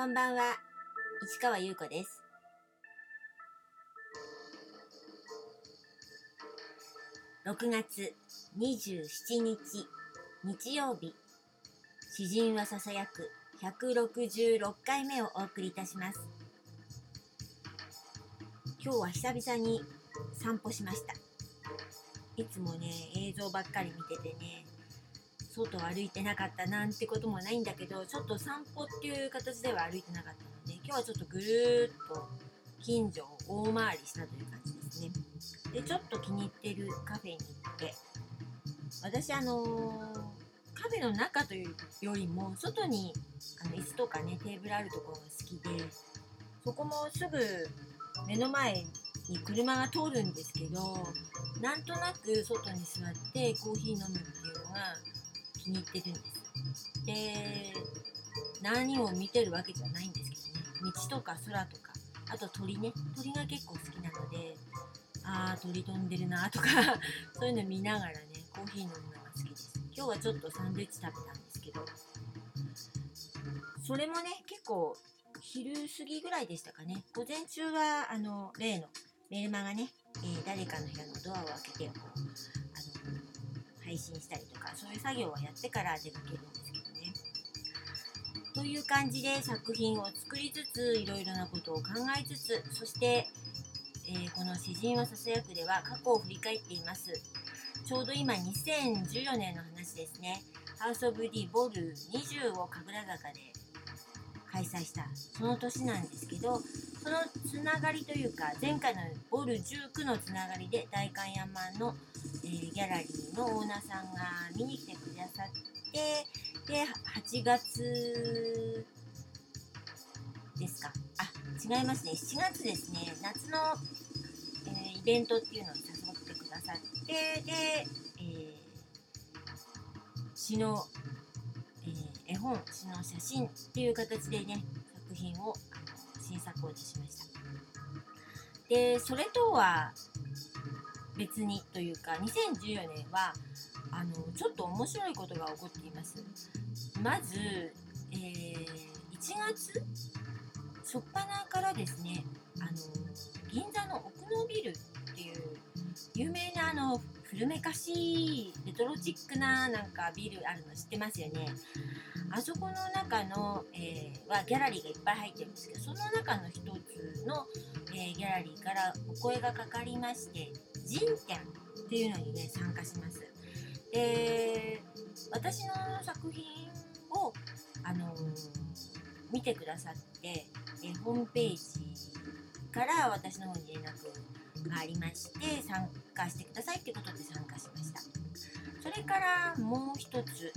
こんばんは、市川優子です。6月27日日曜日、詩人はささやく166回目をお送りいたします。今日は久々に散歩しました。いつもね、映像ばっかり見ててね、外を歩いてなかったなんてこともないんだけどちょっと散歩っていう形では歩いてなかったので今日はちょっとぐるっと近所を大回りしたという感じですね。でちょっと気に入ってるカフェに行って私あのーカフェの中というよりも外にあの椅子とかねテーブルあるところが好きでそこもすぐ目の前に車が通るんですけどなんとなく外に座ってコーヒー飲むっていうのが気に入ってるんです。で、何を見てるわけじゃないんですけどね、道とか空とか、あと鳥ね、鳥が結構好きなので、あー、鳥飛んでるなとか、そういうの見ながらね、コーヒー飲むのが好きです。今日はちょっとサンドイッチ食べたんですけど、それもね、結構昼過ぎぐらいでしたかね。午前中は、あの、例のメルマがね、えー誰かの部屋のドアを開けて、こう、あの、配信したりとかそういう作業をやってから出かけるんですけどね。という感じで作品を作りつついろいろなことを考えつつそして、えーこの「詩人はささやく」では過去を振り返っています。ちょうど今2014年の話ですね。ハウス・オブ・ディ・ボル20を神楽坂で開催したその年なんですけどそのつながりというか前回のボル19のつながりで大観山のえーギャラリーのオーナーさんが見に来てくださってで8月ですか？あ違いますね。7月ですね。夏の、えーイベントっていうのに誘ってくださってで、えー詩の、えー絵本詩の写真っていう形でね作品を新作を出しました。でそれとは別にというか2014年はあのちょっと面白いことが起こっています。まず、えー1月初っ端からですねあの銀座の奥のビルっていう有名なあの古めかしいレトロチックななんかビルあるの知ってますよね。あそこの中の、えーはギャラリーがいっぱい入ってるんですけどその中の一つの、えーギャラリーからお声がかかりまして人展っていうのにね参加します。で私の作品を、あのー見てくださって、えホームページから私の方に連絡がありまして参加してくださいってことで参加しました。それからもう一つ、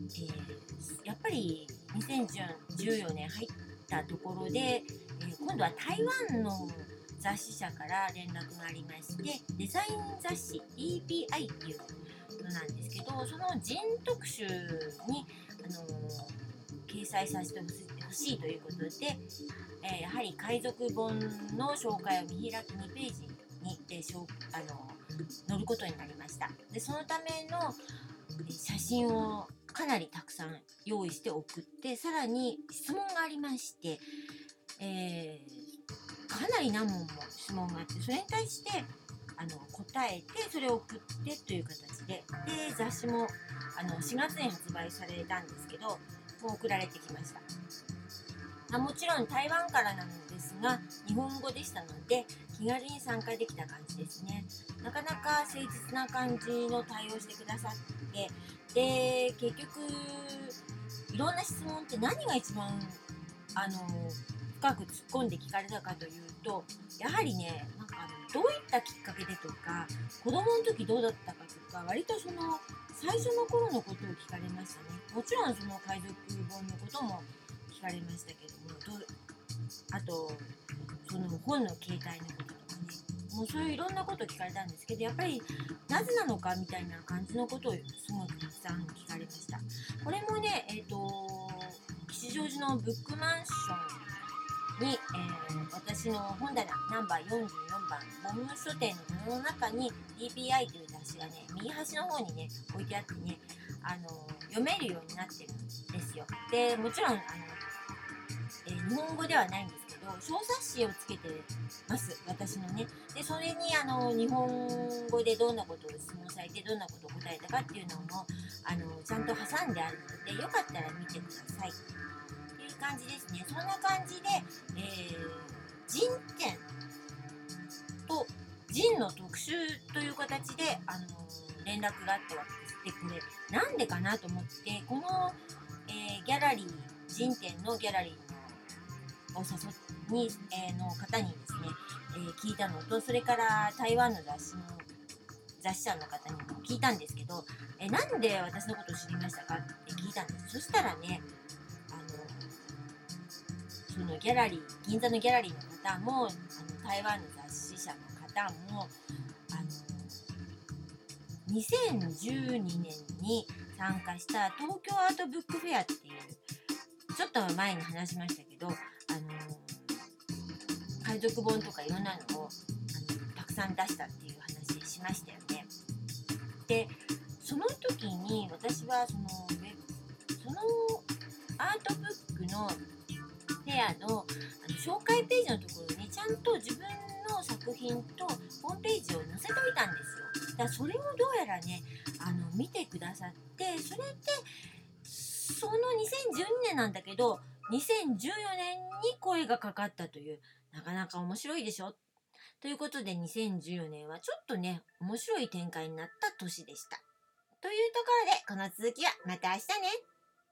えーやっぱり2014年入ったところで、えー今度は台湾の雑誌社から連絡がありましてデザイン雑誌 EPI っていうのなんですけどその人特集に、あのー掲載させてほしいしいということで、えーやはり海賊本の紹介を見開き2ページに、えーしょあの載ることになりました。でそのための写真をかなりたくさん用意して送ってさらに質問がありまして、えーかなり何問も質問があってそれに対してあの答えてそれを送ってという形でで雑誌もあの4月に発売されたんですけどもう送られてきました。あもちろん台湾からなんですが日本語でしたので気軽に参加できた感じですね。なかなか誠実な感じの対応してくださってで結局いろんな質問って何が一番あの深く突っ込んで聞かれたかというとやはりねなんかあのどういったきっかけでとか子供の時どうだったかとか割とその最初の頃のことを聞かれましたね。もちろんその海賊本のこともかれましたけどもどあとその本の形態のこととかね。もうそういういろんなこと聞かれたんですけどやっぱりなぜなのかみたいな感じのことをすごくたくさん聞かれました。これもねえっ、と吉祥寺のブックマンションに、えー私の本棚ナンバー44番ボム書店の棚の中に DPI という雑誌がね右端の方にね置いてあってねあの読めるようになってるんですよ。でもちろんあのえー日本語ではないんですけど小冊子をつけてます私のね。でそれにあの日本語でどんなことを質問されてどんなことを答えたかっていうのもあのちゃんと挟んであるのでよかったら見てください。っていう感じですね。そんな感じで、えー、人展と人の特集という形で、あの連絡があったわけです。でこれなんでかなと思ってこの、えーギャラリー人展のギャラリーのを誘に、えーの方にですね、えー聞いたのとそれから台湾の雑誌の雑誌社の方にも聞いたんですけど、えーなんで私のことを知りましたかって聞いたんです。そしたらねあのそのギャラリー銀座のギャラリーの方もあの台湾の雑誌社の方もあの2012年に参加した東京アートブックフェアっていうちょっと前に話しましたけど海賊本とかいろんなのをあのたくさん出したっていう話しましたよね。でその時に私はそのそのアートブックのフェアのあの紹介ページのところにちゃんと自分の作品とホームページを載せといたんですよ。だからそれをどうやらねあの見てくださってそれでその2012年なんだけど2014年に声がかかったというなかなか面白いでしょ？ということで2014年はちょっとね面白い展開になった年でした。というところでこの続きはまた明日ね